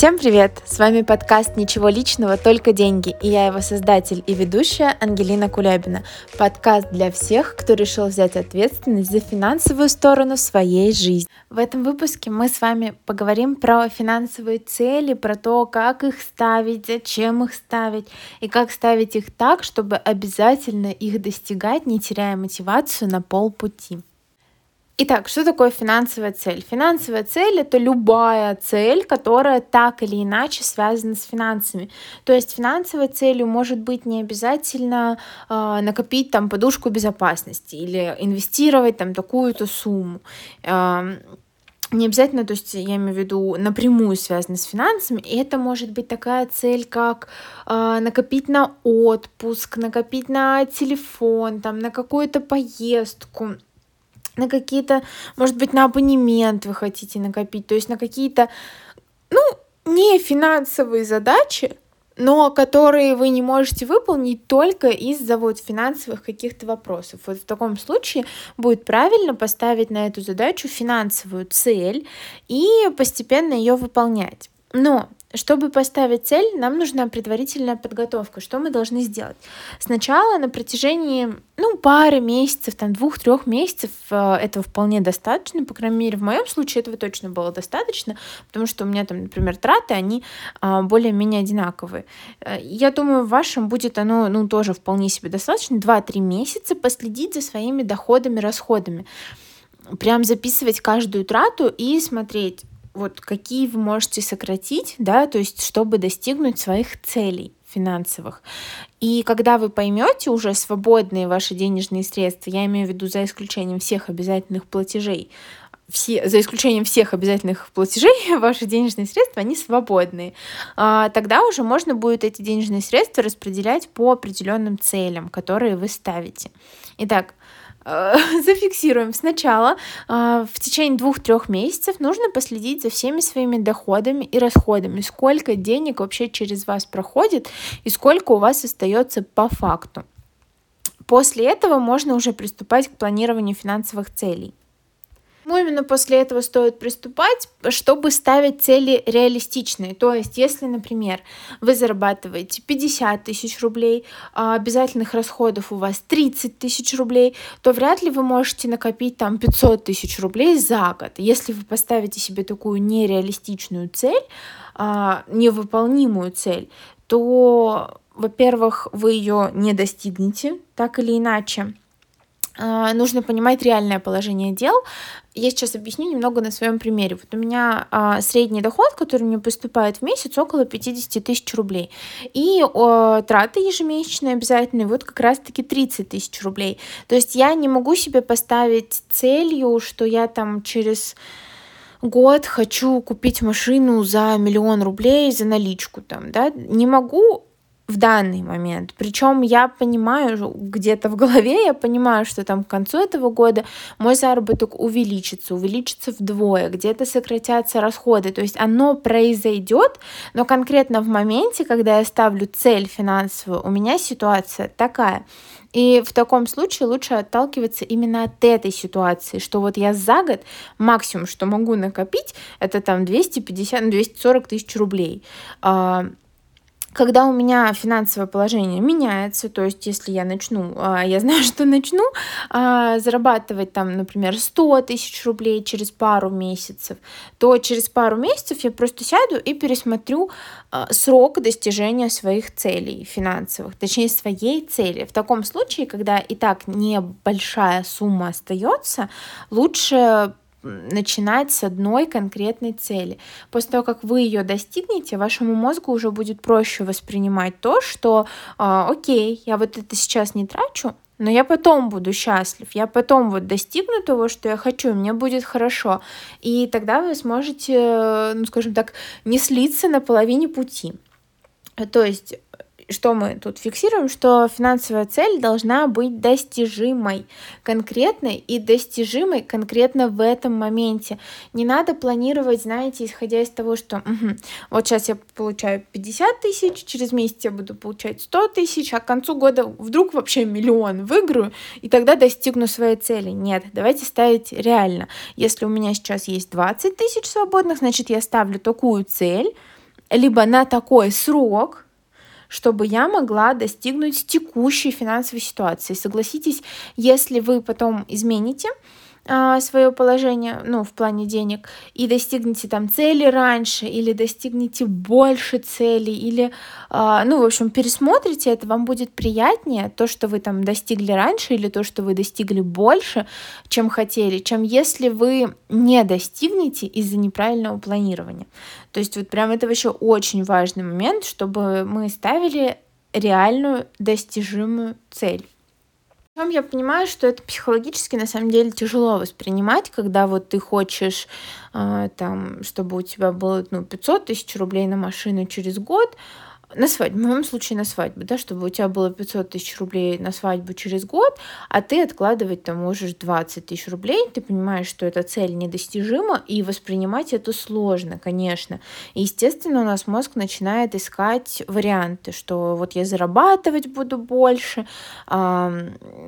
Всем привет! С вами подкаст «Ничего личного, только деньги» и я его создатель и ведущая Ангелина Кулябина. Подкаст для всех, кто решил взять ответственность за финансовую сторону своей жизни. В этом выпуске мы с вами поговорим про финансовые цели, про то, как их ставить, зачем их ставить и как ставить их так, чтобы обязательно их достигать, не теряя мотивацию на полпути. Итак, что такое финансовая цель? Финансовая цель это любая цель, которая так или иначе связана с финансами. То есть финансовой целью может быть не обязательно э, накопить там подушку безопасности или инвестировать там такую-то сумму. Э, не обязательно, то есть я имею в виду напрямую связано с финансами, и это может быть такая цель, как э, накопить на отпуск, накопить на телефон, там, на какую-то поездку, на какие-то, может быть, на абонемент вы хотите накопить, то есть на какие-то, ну, не финансовые задачи, но которые вы не можете выполнить только из-за вот финансовых каких-то вопросов. Вот в таком случае будет правильно поставить на эту задачу финансовую цель и постепенно ее выполнять. Но чтобы поставить цель, нам нужна предварительная подготовка. Что мы должны сделать? Сначала на протяжении ну, пары месяцев, там, двух-трех месяцев э, этого вполне достаточно. По крайней мере, в моем случае этого точно было достаточно, потому что у меня там, например, траты, они а, более-менее одинаковые. Э, я думаю, в вашем будет оно ну, тоже вполне себе достаточно. Два-три месяца последить за своими доходами, расходами прям записывать каждую трату и смотреть, вот какие вы можете сократить, да, то есть чтобы достигнуть своих целей финансовых. И когда вы поймете уже свободные ваши денежные средства, я имею в виду за исключением всех обязательных платежей, все, за исключением всех обязательных платежей, ваши денежные средства, они свободные. А, тогда уже можно будет эти денежные средства распределять по определенным целям, которые вы ставите. Итак, зафиксируем. Сначала э, в течение двух-трех месяцев нужно последить за всеми своими доходами и расходами, сколько денег вообще через вас проходит и сколько у вас остается по факту. После этого можно уже приступать к планированию финансовых целей. Почему именно после этого стоит приступать, чтобы ставить цели реалистичные? То есть, если, например, вы зарабатываете 50 тысяч рублей, а обязательных расходов у вас 30 тысяч рублей, то вряд ли вы можете накопить там 500 тысяч рублей за год. Если вы поставите себе такую нереалистичную цель, а, невыполнимую цель, то, во-первых, вы ее не достигнете так или иначе. А, нужно понимать реальное положение дел. Я сейчас объясню немного на своем примере. Вот у меня а, средний доход, который мне поступает в месяц, около 50 тысяч рублей. И а, траты ежемесячные обязательные, вот как раз-таки 30 тысяч рублей. То есть я не могу себе поставить целью, что я там через год хочу купить машину за миллион рублей за наличку там, да, не могу в данный момент. Причем я понимаю, где-то в голове я понимаю, что там к концу этого года мой заработок увеличится, увеличится вдвое, где-то сократятся расходы. То есть оно произойдет, но конкретно в моменте, когда я ставлю цель финансовую, у меня ситуация такая. И в таком случае лучше отталкиваться именно от этой ситуации, что вот я за год максимум, что могу накопить, это там 250-240 тысяч рублей. Когда у меня финансовое положение меняется, то есть если я начну, а, я знаю, что начну а, зарабатывать там, например, 100 тысяч рублей через пару месяцев, то через пару месяцев я просто сяду и пересмотрю а, срок достижения своих целей финансовых, точнее своей цели. В таком случае, когда и так небольшая сумма остается, лучше начинать с одной конкретной цели. После того, как вы ее достигнете, вашему мозгу уже будет проще воспринимать то, что э, окей, я вот это сейчас не трачу, но я потом буду счастлив, я потом вот достигну того, что я хочу, мне будет хорошо. И тогда вы сможете, ну, скажем так, не слиться на половине пути. То есть что мы тут фиксируем, что финансовая цель должна быть достижимой, конкретной и достижимой конкретно в этом моменте. Не надо планировать, знаете, исходя из того, что угу, вот сейчас я получаю 50 тысяч, через месяц я буду получать 100 тысяч, а к концу года вдруг вообще миллион выиграю, и тогда достигну своей цели. Нет, давайте ставить реально. Если у меня сейчас есть 20 тысяч свободных, значит, я ставлю такую цель, либо на такой срок, чтобы я могла достигнуть текущей финансовой ситуации. Согласитесь, если вы потом измените свое положение, ну, в плане денег, и достигнете там цели раньше, или достигнете больше целей, или, а, ну, в общем, пересмотрите это, вам будет приятнее то, что вы там достигли раньше, или то, что вы достигли больше, чем хотели, чем если вы не достигнете из-за неправильного планирования. То есть вот прям это вообще очень важный момент, чтобы мы ставили реальную достижимую цель. Потом я понимаю, что это психологически на самом деле тяжело воспринимать, когда вот ты хочешь, э, там, чтобы у тебя было ну, 500 тысяч рублей на машину через год, на свадьбу, в моем случае на свадьбу, да, чтобы у тебя было 500 тысяч рублей на свадьбу через год, а ты откладывать там можешь 20 тысяч рублей, ты понимаешь, что эта цель недостижима, и воспринимать это сложно, конечно. И, естественно, у нас мозг начинает искать варианты, что вот я зарабатывать буду больше, а,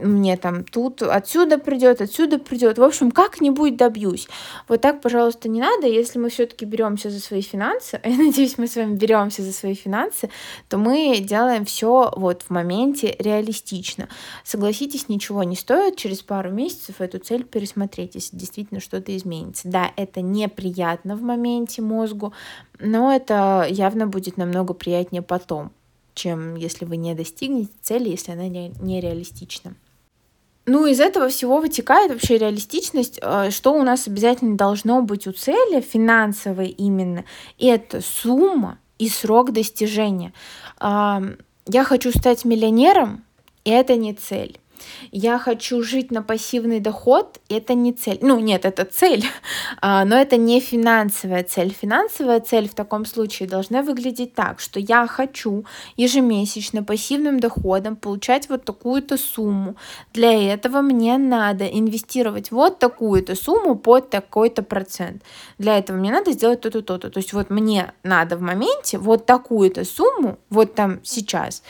мне там тут отсюда придет, отсюда придет, в общем, как-нибудь добьюсь. Вот так, пожалуйста, не надо, если мы все-таки беремся за свои финансы, я надеюсь, мы с вами беремся за свои финансы, то мы делаем все вот в моменте реалистично. Согласитесь, ничего не стоит через пару месяцев эту цель пересмотреть, если действительно что-то изменится. Да, это неприятно в моменте мозгу, но это явно будет намного приятнее потом, чем если вы не достигнете цели, если она нереалистична. Ну, из этого всего вытекает вообще реалистичность, э, что у нас обязательно должно быть у цели, финансовой именно, это сумма, и срок достижения. Я хочу стать миллионером, и это не цель я хочу жить на пассивный доход, это не цель. Ну, нет, это цель, а, но это не финансовая цель. Финансовая цель в таком случае должна выглядеть так, что я хочу ежемесячно пассивным доходом получать вот такую-то сумму. Для этого мне надо инвестировать вот такую-то сумму под такой-то процент. Для этого мне надо сделать то-то, то-то. То есть вот мне надо в моменте вот такую-то сумму, вот там сейчас.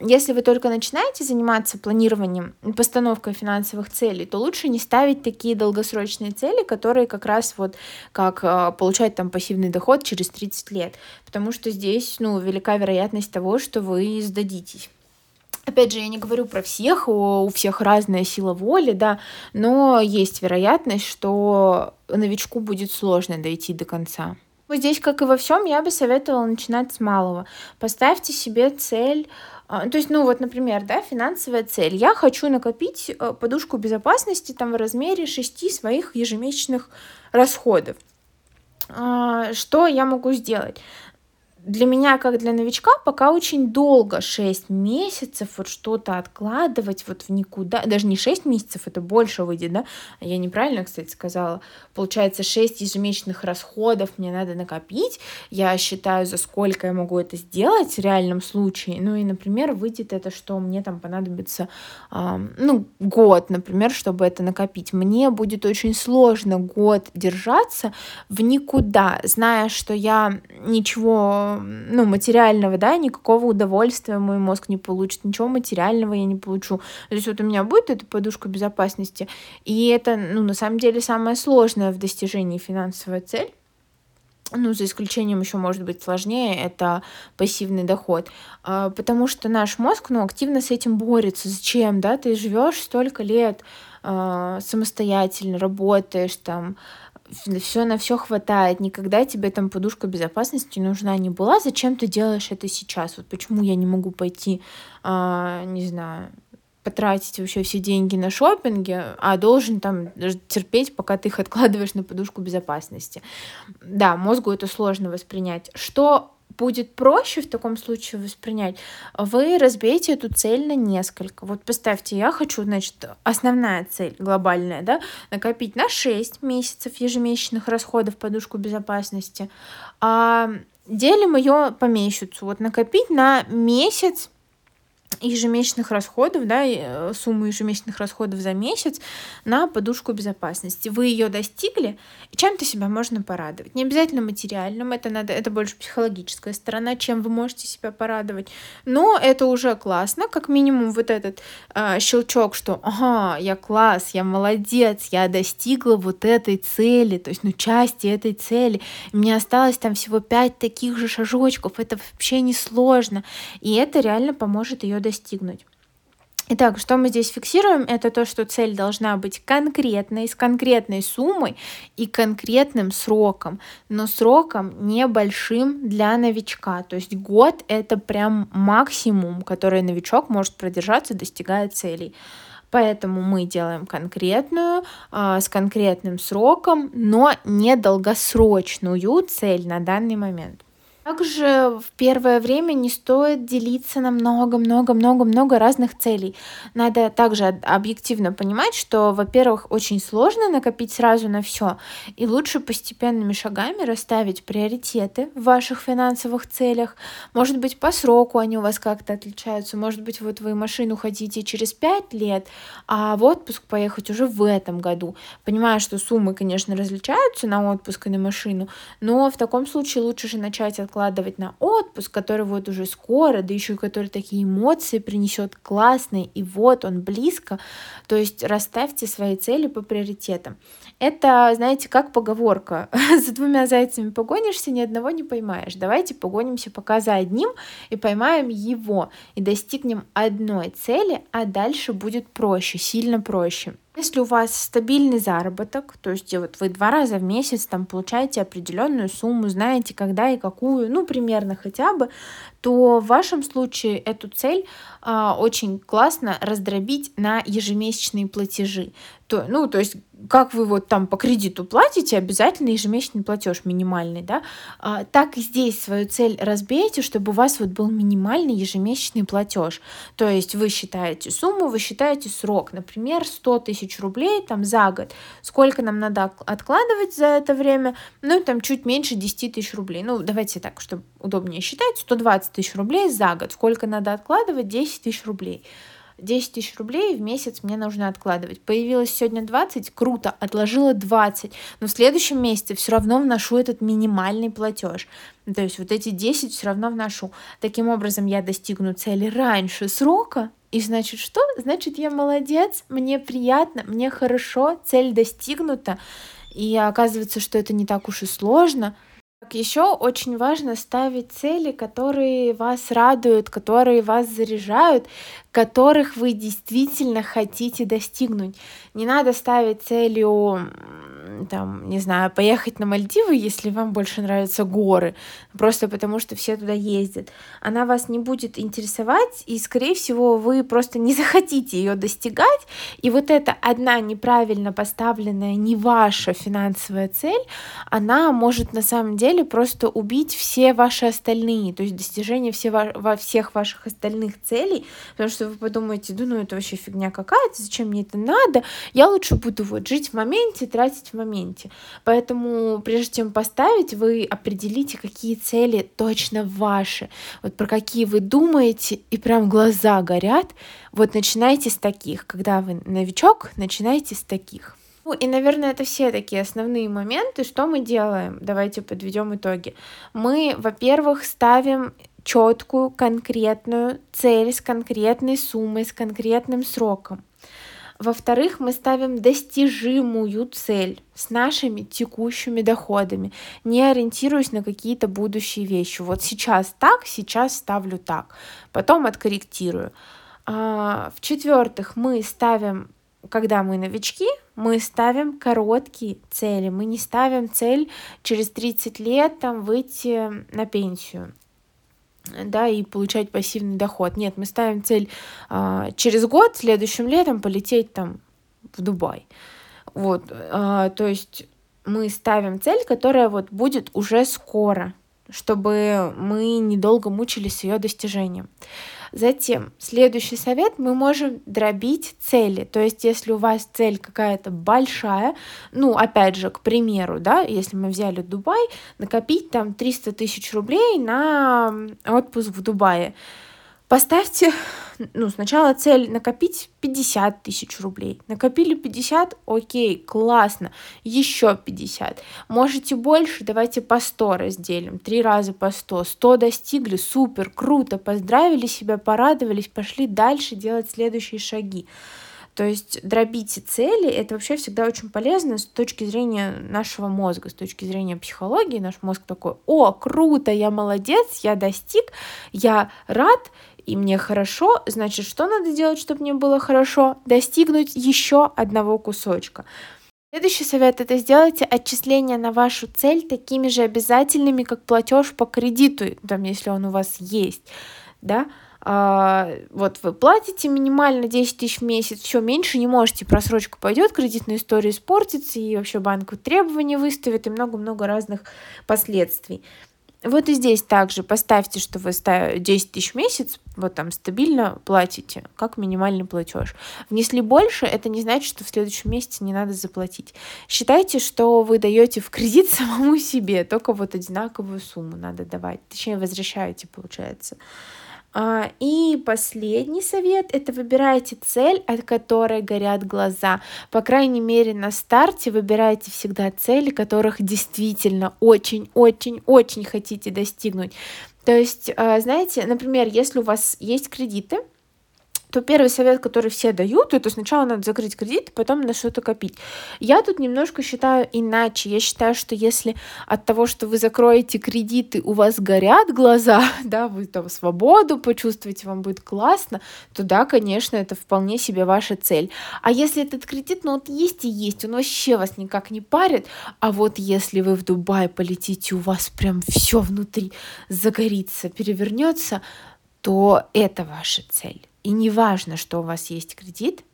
Если вы только начинаете заниматься планированием планированием, постановкой финансовых целей, то лучше не ставить такие долгосрочные цели, которые как раз вот как а, получать там пассивный доход через 30 лет, потому что здесь, ну, велика вероятность того, что вы сдадитесь. Опять же, я не говорю про всех, у всех разная сила воли, да, но есть вероятность, что новичку будет сложно дойти до конца. Вот здесь, как и во всем, я бы советовала начинать с малого. Поставьте себе цель а, то есть, ну вот, например, да, финансовая цель. Я хочу накопить э, подушку безопасности там в размере шести своих ежемесячных расходов. А, что я могу сделать? Для меня, как для новичка, пока очень долго, 6 месяцев вот что-то откладывать вот в никуда, даже не 6 месяцев, это больше выйдет, да, я неправильно, кстати, сказала, получается 6 ежемесячных расходов мне надо накопить, я считаю, за сколько я могу это сделать в реальном случае, ну и, например, выйдет это, что мне там понадобится, э, ну, год, например, чтобы это накопить, мне будет очень сложно год держаться в никуда, зная, что я ничего ну, материального, да, никакого удовольствия мой мозг не получит, ничего материального я не получу. То есть вот у меня будет эта подушка безопасности, и это, ну, на самом деле самое сложное в достижении финансовой цель, ну, за исключением еще может быть сложнее, это пассивный доход, а, потому что наш мозг, ну, активно с этим борется. Зачем, да, ты живешь столько лет а, самостоятельно, работаешь там, все на все хватает, никогда тебе там подушка безопасности нужна не была, зачем ты делаешь это сейчас? Вот почему я не могу пойти, а, не знаю, потратить вообще все деньги на шопинге, а должен там терпеть, пока ты их откладываешь на подушку безопасности. Да, мозгу это сложно воспринять. Что будет проще в таком случае воспринять, вы разбейте эту цель на несколько. Вот представьте, я хочу, значит, основная цель глобальная, да, накопить на 6 месяцев ежемесячных расходов подушку безопасности. А делим ее по месяцу. Вот накопить на месяц ежемесячных расходов, да, э, сумму ежемесячных расходов за месяц на подушку безопасности. Вы ее достигли, чем-то себя можно порадовать. Не обязательно материальным, это надо, это больше психологическая сторона, чем вы можете себя порадовать. Но это уже классно, как минимум вот этот э, щелчок, что ага, я класс, я молодец, я достигла вот этой цели, то есть, ну, части этой цели. Мне осталось там всего пять таких же шажочков, это вообще не сложно. И это реально поможет ее достигнуть. Итак, что мы здесь фиксируем, это то, что цель должна быть конкретной, с конкретной суммой и конкретным сроком, но сроком небольшим для новичка. То есть год это прям максимум, который новичок может продержаться, достигая целей. Поэтому мы делаем конкретную, э, с конкретным сроком, но не долгосрочную цель на данный момент. Также в первое время не стоит делиться на много-много-много-много разных целей. Надо также объективно понимать, что, во-первых, очень сложно накопить сразу на все, и лучше постепенными шагами расставить приоритеты в ваших финансовых целях. Может быть, по сроку они у вас как-то отличаются, может быть, вот вы машину хотите через 5 лет, а в отпуск поехать уже в этом году. Понимаю, что суммы, конечно, различаются на отпуск и на машину, но в таком случае лучше же начать от откладывать на отпуск, который вот уже скоро, да еще и который такие эмоции принесет классные, и вот он близко. То есть расставьте свои цели по приоритетам. Это, знаете, как поговорка. За двумя зайцами погонишься, ни одного не поймаешь. Давайте погонимся пока за одним и поймаем его, и достигнем одной цели, а дальше будет проще, сильно проще. Если у вас стабильный заработок, то есть вот вы два раза в месяц там получаете определенную сумму, знаете, когда и какую, ну, примерно хотя бы, то в вашем случае эту цель а, очень классно раздробить на ежемесячные платежи. То, ну, то есть как вы вот там по кредиту платите, обязательно ежемесячный платеж минимальный, да, а, так и здесь свою цель разбейте, чтобы у вас вот был минимальный ежемесячный платеж. То есть вы считаете сумму, вы считаете срок, например, 100 тысяч рублей там за год. Сколько нам надо откладывать за это время? Ну, там чуть меньше 10 тысяч рублей. Ну, давайте так, чтобы удобнее считать, 120 тысяч рублей за год. Сколько надо откладывать? 10 тысяч рублей. 10 тысяч рублей в месяц мне нужно откладывать. Появилось сегодня 20, круто, отложила 20, но в следующем месяце все равно вношу этот минимальный платеж. То есть вот эти 10 все равно вношу. Таким образом я достигну цели раньше срока, и значит что? Значит я молодец, мне приятно, мне хорошо, цель достигнута. И оказывается, что это не так уж и сложно. Еще очень важно ставить цели, которые вас радуют, которые вас заряжают, которых вы действительно хотите достигнуть. Не надо ставить целью там, не знаю, поехать на Мальдивы, если вам больше нравятся горы, просто потому что все туда ездят. Она вас не будет интересовать, и, скорее всего, вы просто не захотите ее достигать. И вот эта одна неправильно поставленная, не ваша финансовая цель, она может на самом деле просто убить все ваши остальные, то есть достижение все во всех ваших остальных целей, потому что вы подумаете, да ну это вообще фигня какая-то, зачем мне это надо, я лучше буду вот жить в моменте, тратить в моменте. Поэтому прежде чем поставить, вы определите, какие цели точно ваши, вот про какие вы думаете, и прям глаза горят. Вот начинайте с таких. Когда вы новичок, начинайте с таких. Ну и, наверное, это все такие основные моменты. Что мы делаем? Давайте подведем итоги. Мы, во-первых, ставим четкую, конкретную цель с конкретной суммой, с конкретным сроком. Во-вторых, мы ставим достижимую цель с нашими текущими доходами, не ориентируясь на какие-то будущие вещи. Вот сейчас так, сейчас ставлю так, потом откорректирую. А, в-четвертых, мы ставим, когда мы новички, мы ставим короткие цели. Мы не ставим цель через 30 лет там, выйти на пенсию да, и получать пассивный доход. Нет, мы ставим цель а, через год, следующим летом полететь там в Дубай. Вот, а, то есть мы ставим цель, которая вот будет уже скоро, чтобы мы недолго мучились ее достижением. Затем, следующий совет, мы можем дробить цели. То есть, если у вас цель какая-то большая, ну, опять же, к примеру, да, если мы взяли Дубай, накопить там 300 тысяч рублей на отпуск в Дубае. Поставьте ну, сначала цель накопить 50 тысяч рублей. Накопили 50, окей, классно, еще 50. Можете больше, давайте по 100 разделим, три раза по 100. 100 достигли, супер, круто, поздравили себя, порадовались, пошли дальше делать следующие шаги. То есть дробите цели, это вообще всегда очень полезно с точки зрения нашего мозга, с точки зрения психологии. Наш мозг такой, о, круто, я молодец, я достиг, я рад, и мне хорошо, значит, что надо делать, чтобы мне было хорошо? Достигнуть еще одного кусочка. Следующий совет это сделайте отчисления на вашу цель такими же обязательными, как платеж по кредиту, там, если он у вас есть, да, а, вот вы платите минимально 10 тысяч в месяц, все, меньше не можете, просрочка пойдет, кредитная история испортится, и вообще банк требования выставит, и много-много разных последствий. Вот и здесь также поставьте, что вы 10 тысяч в месяц, вот там стабильно платите, как минимальный платеж. Внесли больше, это не значит, что в следующем месяце не надо заплатить. Считайте, что вы даете в кредит самому себе, только вот одинаковую сумму надо давать, точнее возвращаете, получается. А, и последний совет – это выбирайте цель, от которой горят глаза. По крайней мере, на старте выбирайте всегда цели, которых действительно очень-очень-очень хотите достигнуть. То есть, а, знаете, например, если у вас есть кредиты, то первый совет, который все дают, это сначала надо закрыть кредит, потом на что-то копить. Я тут немножко считаю иначе. Я считаю, что если от того, что вы закроете кредиты, у вас горят глаза, да, вы там свободу почувствуете, вам будет классно, то да, конечно, это вполне себе ваша цель. А если этот кредит, ну вот есть и есть, он вообще вас никак не парит, а вот если вы в Дубай полетите, у вас прям все внутри загорится, перевернется, то это ваша цель. И не важно, что у вас есть кредит,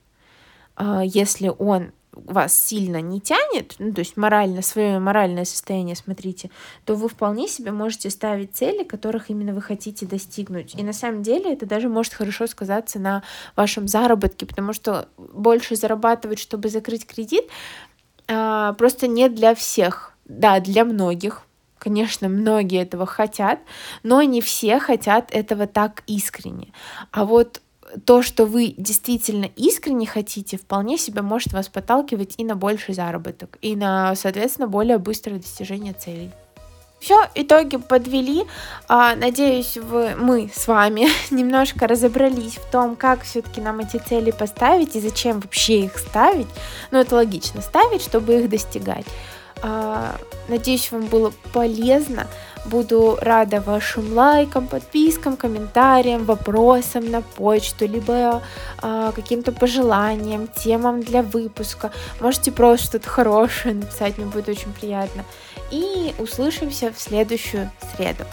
а, если он вас сильно не тянет, ну, то есть морально, свое моральное состояние смотрите, то вы вполне себе можете ставить цели, которых именно вы хотите достигнуть. И на самом деле это даже может хорошо сказаться на вашем заработке, потому что больше зарабатывать, чтобы закрыть кредит, а, просто не для всех. Да, для многих, Конечно, многие этого хотят, но не все хотят этого так искренне. А вот то, что вы действительно искренне хотите, вполне себе может вас подталкивать и на больший заработок, и на, соответственно, более быстрое достижение целей. Все, итоги подвели. А, надеюсь, вы, мы с вами немножко разобрались в том, как все-таки нам эти цели поставить и зачем вообще их ставить. Ну, это логично ставить, чтобы их достигать. А, надеюсь, вам было полезно. Буду рада вашим лайкам, подпискам, комментариям, вопросам на почту, либо э, каким-то пожеланиям, темам для выпуска. Можете просто что-то хорошее написать, мне будет очень приятно. И услышимся в следующую среду.